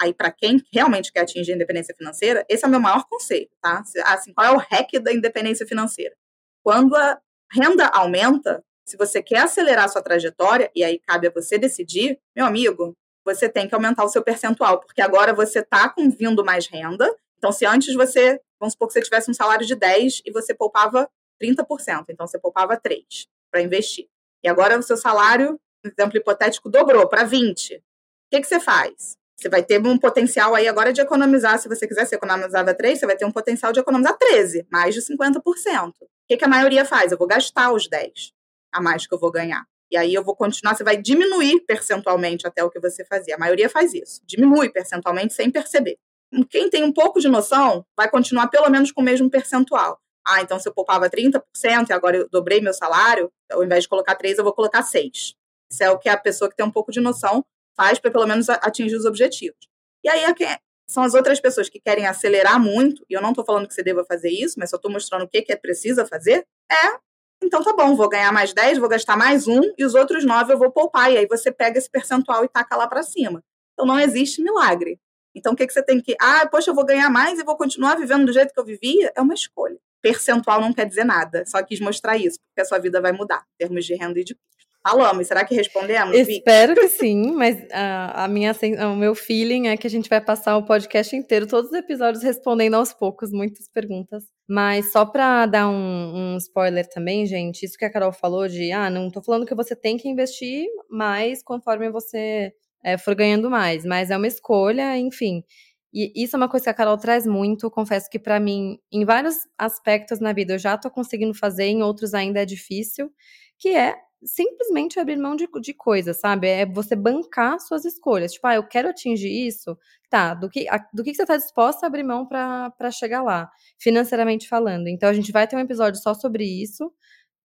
aí para quem realmente quer atingir a independência financeira, esse é o meu maior conceito, tá? Assim, qual é o hack da independência financeira? Quando a renda aumenta, se você quer acelerar a sua trajetória, e aí cabe a você decidir, meu amigo, você tem que aumentar o seu percentual, porque agora você está com vindo mais renda. Então, se antes você, vamos supor que você tivesse um salário de 10 e você poupava 30%, então você poupava 3 para investir. E agora o seu salário, exemplo hipotético, dobrou para 20. O que, que você faz? Você vai ter um potencial aí agora de economizar, se você quiser, você economizava 3, você vai ter um potencial de economizar 13, mais de 50%. O que, que a maioria faz? Eu vou gastar os 10 a mais que eu vou ganhar. E aí eu vou continuar, você vai diminuir percentualmente até o que você fazia. A maioria faz isso, diminui percentualmente sem perceber. Quem tem um pouco de noção vai continuar pelo menos com o mesmo percentual. Ah, então se eu poupava 30% e agora eu dobrei meu salário, ao invés de colocar 3, eu vou colocar 6. Isso é o que a pessoa que tem um pouco de noção faz para pelo menos atingir os objetivos. E aí são as outras pessoas que querem acelerar muito, e eu não estou falando que você deva fazer isso, mas só estou mostrando o que, que é precisa fazer, é, então tá bom, vou ganhar mais 10, vou gastar mais um, e os outros 9 eu vou poupar, e aí você pega esse percentual e taca lá para cima. Então não existe milagre. Então o que, que você tem que, ah, poxa, eu vou ganhar mais e vou continuar vivendo do jeito que eu vivia? É uma escolha percentual não quer dizer nada. Só quis mostrar isso, porque a sua vida vai mudar, em termos de renda e de custo. Falamos, será que respondemos? Espero que sim, mas a, a minha, o meu feeling é que a gente vai passar o podcast inteiro, todos os episódios respondendo aos poucos, muitas perguntas. Mas só para dar um, um, spoiler também, gente, isso que a Carol falou de, ah, não tô falando que você tem que investir mais conforme você é, for ganhando mais, mas é uma escolha, enfim. E isso é uma coisa que a Carol traz muito. Confesso que para mim, em vários aspectos na vida, eu já tô conseguindo fazer, em outros ainda é difícil, que é simplesmente abrir mão de, de coisas, sabe? É você bancar suas escolhas. Tipo, ah, eu quero atingir isso, tá? Do que, a, do que você está disposta a abrir mão para chegar lá, financeiramente falando. Então, a gente vai ter um episódio só sobre isso.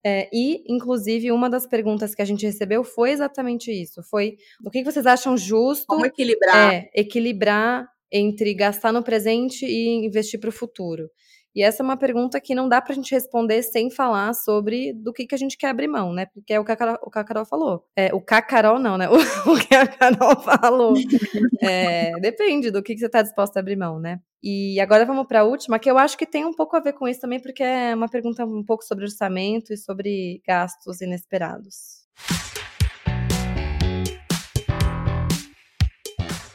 É, e, inclusive, uma das perguntas que a gente recebeu foi exatamente isso. Foi o que vocês acham justo. Como equilibrar? É, equilibrar entre gastar no presente e investir para o futuro? E essa é uma pergunta que não dá para a gente responder sem falar sobre do que, que a gente quer abrir mão, né? Porque é o que a Carol, o que a Carol falou. É, o Cacarol não, né? O, o, que a Carol falou. É, depende do que, que você está disposto a abrir mão, né? E agora vamos para a última, que eu acho que tem um pouco a ver com isso também, porque é uma pergunta um pouco sobre orçamento e sobre gastos inesperados.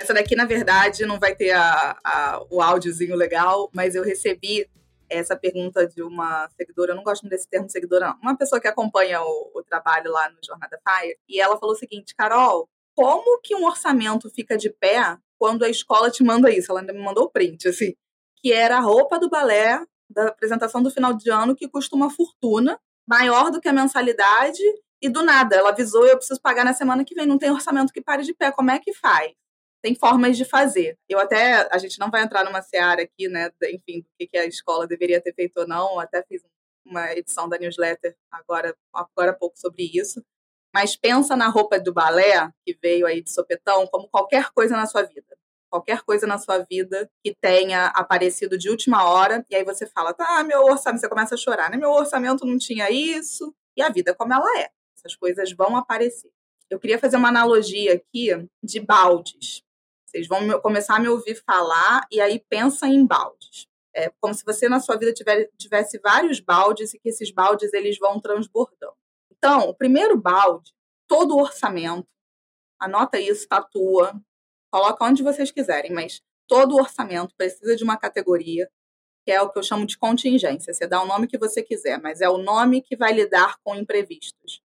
Essa daqui, na verdade, não vai ter a, a, o áudiozinho legal, mas eu recebi essa pergunta de uma seguidora, eu não gosto desse termo seguidora, não, uma pessoa que acompanha o, o trabalho lá no Jornada Fire, e ela falou o seguinte, Carol, como que um orçamento fica de pé quando a escola te manda isso? Ela ainda me mandou o print, assim, que era a roupa do balé da apresentação do final de ano que custa uma fortuna, maior do que a mensalidade, e do nada, ela avisou, eu preciso pagar na semana que vem, não tem orçamento que pare de pé, como é que faz? Tem formas de fazer. Eu até, a gente não vai entrar numa seara aqui, né, enfim, do que a escola deveria ter feito ou não, eu até fiz uma edição da newsletter agora, agora há pouco sobre isso, mas pensa na roupa do balé, que veio aí de sopetão, como qualquer coisa na sua vida. Qualquer coisa na sua vida que tenha aparecido de última hora, e aí você fala, tá, meu orçamento, você começa a chorar, né? Meu orçamento não tinha isso, e a vida como ela é. Essas coisas vão aparecer. Eu queria fazer uma analogia aqui de baldes. Vocês vão começar a me ouvir falar e aí pensa em baldes. É como se você na sua vida tiver, tivesse vários baldes e que esses baldes eles vão transbordando. Então, o primeiro balde, todo o orçamento, anota isso, tatua, coloca onde vocês quiserem, mas todo o orçamento precisa de uma categoria que é o que eu chamo de contingência. Você dá o nome que você quiser, mas é o nome que vai lidar com imprevistos.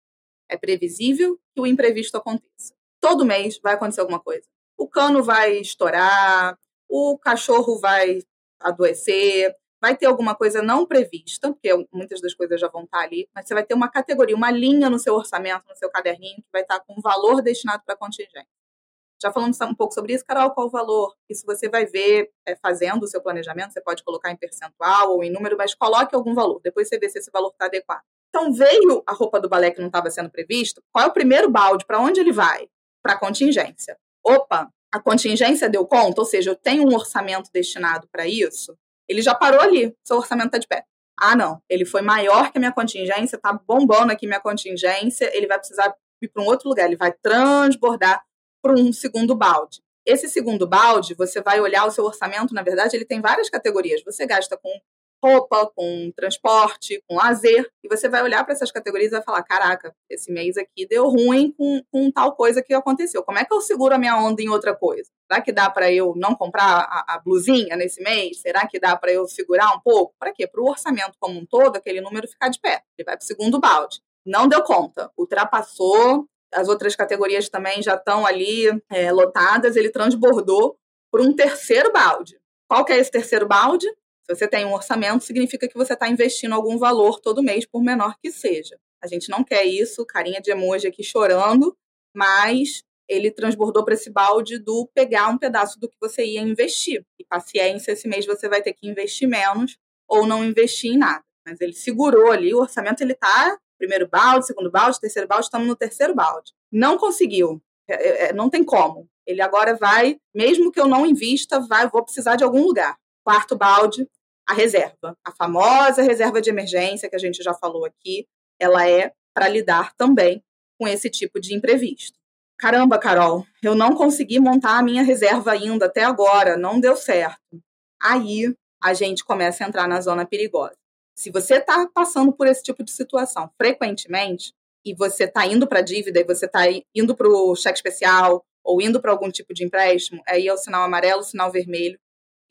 É previsível que o imprevisto aconteça. Todo mês vai acontecer alguma coisa o cano vai estourar, o cachorro vai adoecer, vai ter alguma coisa não prevista, porque muitas das coisas já vão estar ali, mas você vai ter uma categoria, uma linha no seu orçamento, no seu caderninho, que vai estar com valor destinado para contingente. Já falamos um pouco sobre isso, Carol, qual o valor? Isso você vai ver é, fazendo o seu planejamento, você pode colocar em percentual ou em número, mas coloque algum valor, depois você vê se esse valor está adequado. Então, veio a roupa do balé que não estava sendo previsto, qual é o primeiro balde? Para onde ele vai? Para contingência. Opa, a contingência deu conta, ou seja, eu tenho um orçamento destinado para isso, ele já parou ali, seu orçamento está de pé. Ah, não, ele foi maior que a minha contingência, está bombando aqui minha contingência, ele vai precisar ir para um outro lugar, ele vai transbordar para um segundo balde. Esse segundo balde, você vai olhar o seu orçamento, na verdade, ele tem várias categorias. Você gasta com roupa, com transporte, com lazer, e você vai olhar para essas categorias e vai falar: caraca, esse mês aqui deu ruim com, com tal coisa que aconteceu. Como é que eu seguro a minha onda em outra coisa? Será que dá para eu não comprar a, a, blusinha nesse mês? Será que dá para eu segurar um pouco? Para quê? Para o orçamento como um todo, aquele número ficar de pé. Ele vai para o segundo balde. Não deu conta, ultrapassou as outras categorias também já estão ali é, lotadas, ele transbordou por um terceiro balde. Qual que é esse terceiro balde? Se você tem um orçamento, significa que você está investindo algum valor todo mês, por menor que seja. A gente não quer isso, carinha de emoji aqui chorando, mas ele transbordou para esse balde do pegar um pedaço do que você ia investir. E paciência, esse mês você vai ter que investir menos ou não investir em nada. Mas ele segurou ali, o orçamento ele está primeiro balde, segundo balde, terceiro balde, estamos no terceiro balde. Não conseguiu, é, é, é, não tem como. Ele agora vai, mesmo que eu não invista, vai, vou precisar de algum lugar. Quarto balde, a reserva. A famosa reserva de emergência que a gente já falou aqui, ela é para lidar também com esse tipo de imprevisto. Caramba, Carol, eu não consegui montar a minha reserva ainda até agora, não deu certo. Aí a gente começa a entrar na zona perigosa. Se você está passando por esse tipo de situação frequentemente, e você está indo para a dívida, e você está indo para o cheque especial, ou indo para algum tipo de empréstimo, aí é o sinal amarelo, o sinal vermelho.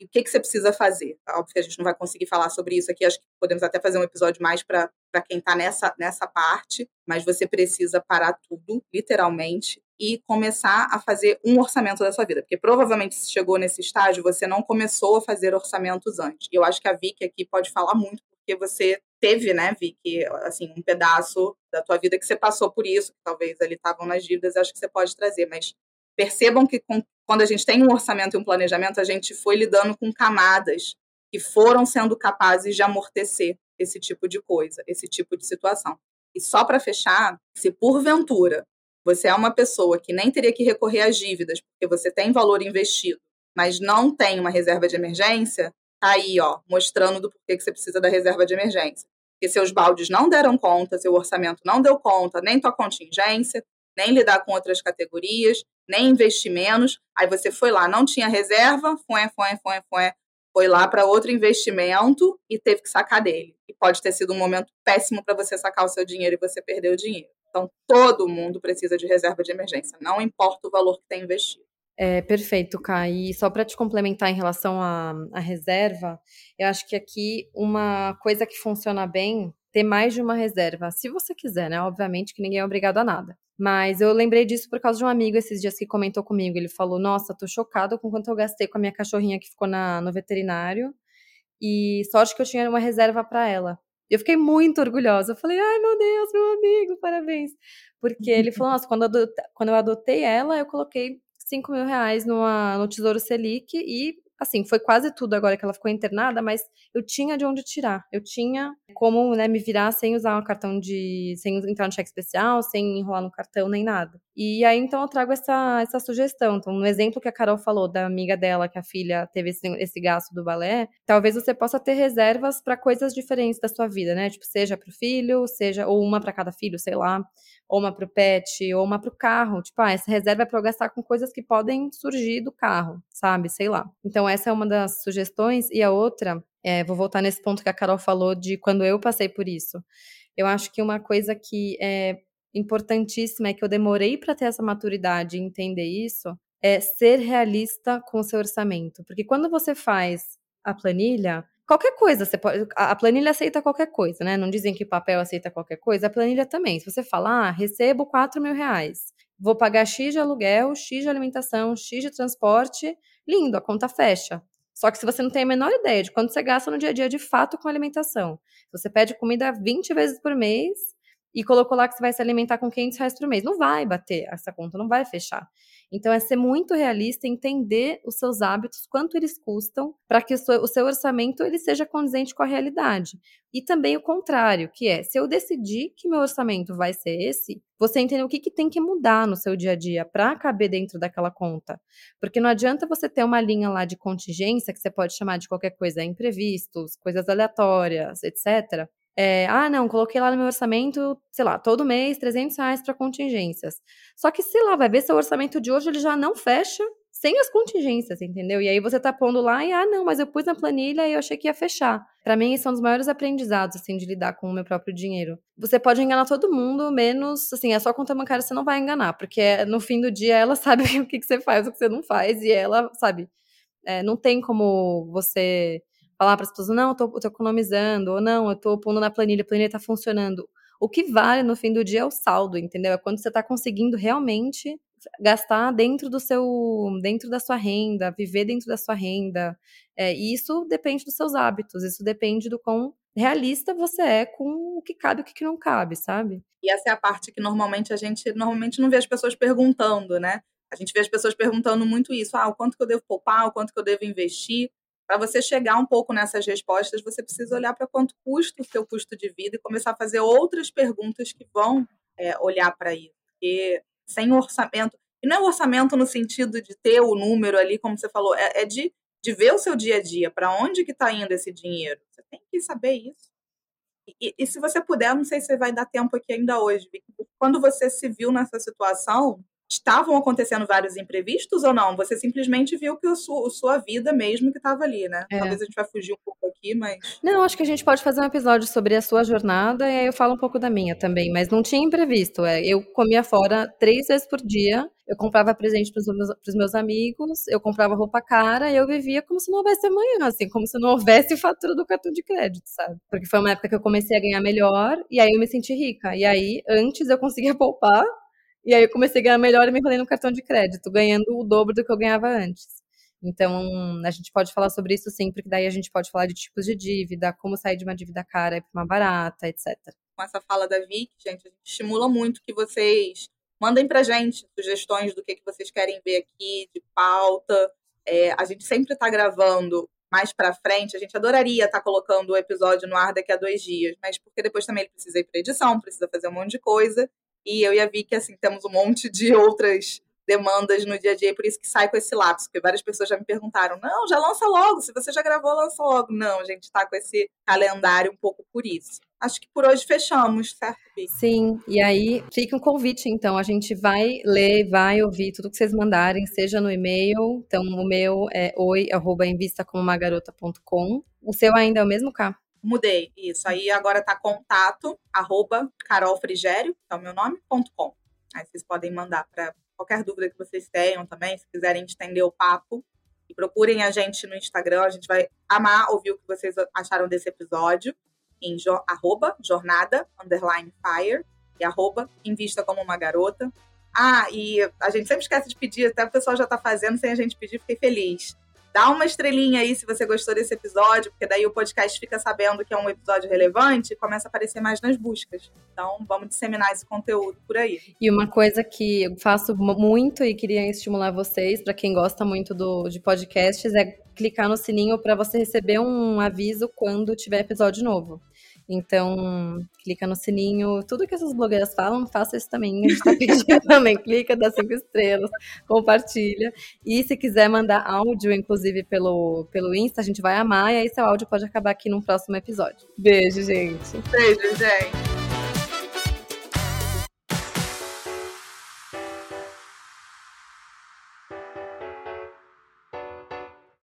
O que, que você precisa fazer? Óbvio que a gente não vai conseguir falar sobre isso aqui, acho que podemos até fazer um episódio mais para quem está nessa, nessa parte, mas você precisa parar tudo, literalmente, e começar a fazer um orçamento da sua vida. Porque provavelmente, se chegou nesse estágio, você não começou a fazer orçamentos antes. E eu acho que a Vicky aqui pode falar muito porque você teve, né, Vicky, assim, um pedaço da tua vida que você passou por isso, que talvez ali estavam nas dívidas, acho que você pode trazer, mas percebam que com, quando a gente tem um orçamento e um planejamento, a gente foi lidando com camadas que foram sendo capazes de amortecer esse tipo de coisa, esse tipo de situação. E só para fechar, se porventura você é uma pessoa que nem teria que recorrer às dívidas, porque você tem valor investido, mas não tem uma reserva de emergência, tá aí, ó, mostrando do porquê que você precisa da reserva de emergência. Porque seus baldes não deram conta, seu orçamento não deu conta, nem tua contingência, nem lidar com outras categorias, nem investir menos. Aí você foi lá, não tinha reserva, foi, foi, foi, foi, foi lá para outro investimento e teve que sacar dele. E pode ter sido um momento péssimo para você sacar o seu dinheiro e você perder o dinheiro. Então, todo mundo precisa de reserva de emergência, não importa o valor que tem investido. É, perfeito, Kai. E só para te complementar em relação à, à reserva, eu acho que aqui uma coisa que funciona bem ter mais de uma reserva, se você quiser, né? Obviamente que ninguém é obrigado a nada. Mas eu lembrei disso por causa de um amigo esses dias que comentou comigo. Ele falou: Nossa, tô chocado com quanto eu gastei com a minha cachorrinha que ficou na, no veterinário. E sorte que eu tinha uma reserva para ela. Eu fiquei muito orgulhosa. Eu falei: Ai, meu Deus, meu amigo, parabéns. Porque ele falou: Nossa, quando eu, quando eu adotei ela, eu coloquei 5 mil reais numa, no Tesouro Selic e assim, foi quase tudo agora que ela ficou internada, mas eu tinha de onde tirar. Eu tinha como né, me virar sem usar um cartão de. sem entrar no cheque especial, sem enrolar no cartão nem nada. E aí, então, eu trago essa, essa sugestão. Então, no exemplo que a Carol falou da amiga dela, que a filha teve esse, esse gasto do balé, talvez você possa ter reservas para coisas diferentes da sua vida, né? Tipo, seja para o filho, seja, ou uma para cada filho, sei lá, ou uma para o pet, ou uma para o carro. Tipo, ah, essa reserva é para eu gastar com coisas que podem surgir do carro, sabe? Sei lá. Então, essa é uma das sugestões. E a outra, é, vou voltar nesse ponto que a Carol falou de quando eu passei por isso. Eu acho que uma coisa que é importantíssima é que eu demorei para ter essa maturidade e entender isso é ser realista com o seu orçamento. Porque quando você faz a planilha, qualquer coisa, você pode, a planilha aceita qualquer coisa, né? Não dizem que o papel aceita qualquer coisa, a planilha também. Se você falar, ah, recebo 4 mil reais, vou pagar X de aluguel, X de alimentação, X de transporte, lindo, a conta fecha. Só que se você não tem a menor ideia de quanto você gasta no dia a dia de fato com alimentação, você pede comida 20 vezes por mês e colocou lá que você vai se alimentar com 500 reais por mês, não vai bater essa conta, não vai fechar. Então, é ser muito realista, entender os seus hábitos, quanto eles custam, para que o seu, orçamento ele seja condizente com a realidade. E também o contrário, que é, se eu decidir que meu orçamento vai ser esse, você entender o que, que tem que mudar no seu dia a dia para caber dentro daquela conta. Porque não adianta você ter uma linha lá de contingência, que você pode chamar de qualquer coisa, imprevistos, coisas aleatórias, etc., é, ah, não, coloquei lá no meu orçamento, sei lá, todo mês 300 reais para contingências. Só que, sei lá, vai ver seu orçamento de hoje, ele já não fecha sem as contingências, entendeu? E aí você tá pondo lá e, ah, não, mas eu pus na planilha e eu achei que ia fechar. Para mim, esse é um dos maiores aprendizados, assim, de lidar com o meu próprio dinheiro. Você pode enganar todo mundo, menos, assim, a sua conta bancária você não vai enganar, porque no fim do dia ela sabe o que, que você faz, o que você não faz, e ela, sabe, é, não tem como você falar para as pessoas, não, eu tô, eu tô, economizando, ou não, eu tô pondo na planilha, a planilha tá funcionando. O que vale no fim do dia é o saldo, entendeu? É quando você tá conseguindo realmente gastar dentro do seu, dentro da sua renda, viver dentro da sua renda. É, e isso depende dos seus hábitos, isso depende do quão realista você é com o que cabe e o que não cabe, sabe? E essa é a parte que normalmente a gente normalmente não vê as pessoas perguntando, né? A gente vê as pessoas perguntando muito isso, ah, o quanto que eu devo poupar, o quanto que eu devo investir. Para você chegar um pouco nessas respostas, você precisa olhar para quanto custa o seu custo de vida e começar a fazer outras perguntas que vão é, olhar para isso. Porque sem orçamento, e não é orçamento no sentido de ter o número ali, como você falou, é, é de, de ver o seu dia a dia, para onde que está indo esse dinheiro. Você tem que saber isso. E, e, se você puder, não sei se vai dar tempo aqui ainda hoje, quando você se viu nessa situação, estavam acontecendo vários imprevistos ou não? Você simplesmente viu que a sua, a sua vida mesmo que estava ali, né? É. Talvez a gente vai fugir um pouco aqui, mas. Não, acho que a gente pode fazer um episódio sobre a sua jornada e aí eu falo um pouco da minha também, mas não tinha imprevisto. É, eu comia fora três vezes por dia, eu comprava presente para os meus, meus, amigos, eu comprava roupa cara e eu vivia como se não houvesse amanhã, assim, como se não houvesse fatura do cartão de crédito, sabe? Porque foi uma época que eu comecei a ganhar melhor e aí eu me senti rica. E aí, antes eu conseguia poupar e aí eu comecei a ganhar melhor e me enrolei no cartão de crédito, ganhando o dobro do que eu ganhava antes. Então, a gente pode falar sobre isso sim, porque daí a gente pode falar de tipos de dívida, como sair de uma dívida cara para uma barata, etc. Com essa fala da Vic, gente, a gente estimula muito que vocês mandem pra gente sugestões do que, que vocês querem ver aqui, de pauta. É, a gente sempre está gravando mais para frente. A gente adoraria estar tá colocando o episódio no ar daqui a dois dias, mas porque depois também ele precisa ir para edição, precisa fazer um monte de coisa. E eu e a Vicky, assim, temos um monte de outras demandas no dia a dia, por isso que sai com esse lapso, porque várias pessoas já me perguntaram, não, já lança logo, se você já gravou, lança logo. Não, a gente está com esse calendário um pouco por isso. Acho que por hoje fechamos, certo? Sim, e aí fica um convite, então, a gente vai ler, vai ouvir tudo que vocês mandarem, seja no e-mail, então o meu é oi, arroba, O seu ainda é o mesmo, Cá? Mudei, isso. Aí agora tá contato, arroba carolfrigério, que é o meu nome, ponto com. Aí vocês podem mandar para qualquer dúvida que vocês tenham também, se quiserem estender o papo. E procurem a gente no Instagram, a gente vai amar ouvir o que vocês acharam desse episódio. Em jo, arroba jornada, underline fire, e arroba invista como uma garota. Ah, e a gente sempre esquece de pedir, até o pessoal já tá fazendo sem a gente pedir, fiquei feliz. Dá uma estrelinha aí se você gostou desse episódio, porque daí o podcast fica sabendo que é um episódio relevante e começa a aparecer mais nas buscas. Então, vamos disseminar esse conteúdo por aí. E uma coisa que eu faço muito e queria estimular vocês, para quem gosta muito do, de podcasts, é clicar no sininho para você receber um aviso quando tiver episódio novo. Então, clica no sininho. Tudo que essas blogueiras falam, faça isso também. A gente tá pedindo também. Clica, dá cinco estrelas, compartilha. E se quiser mandar áudio, inclusive pelo, pelo Insta, a gente vai amar. E aí seu áudio pode acabar aqui num próximo episódio. Beijo, gente. Beijo, gente.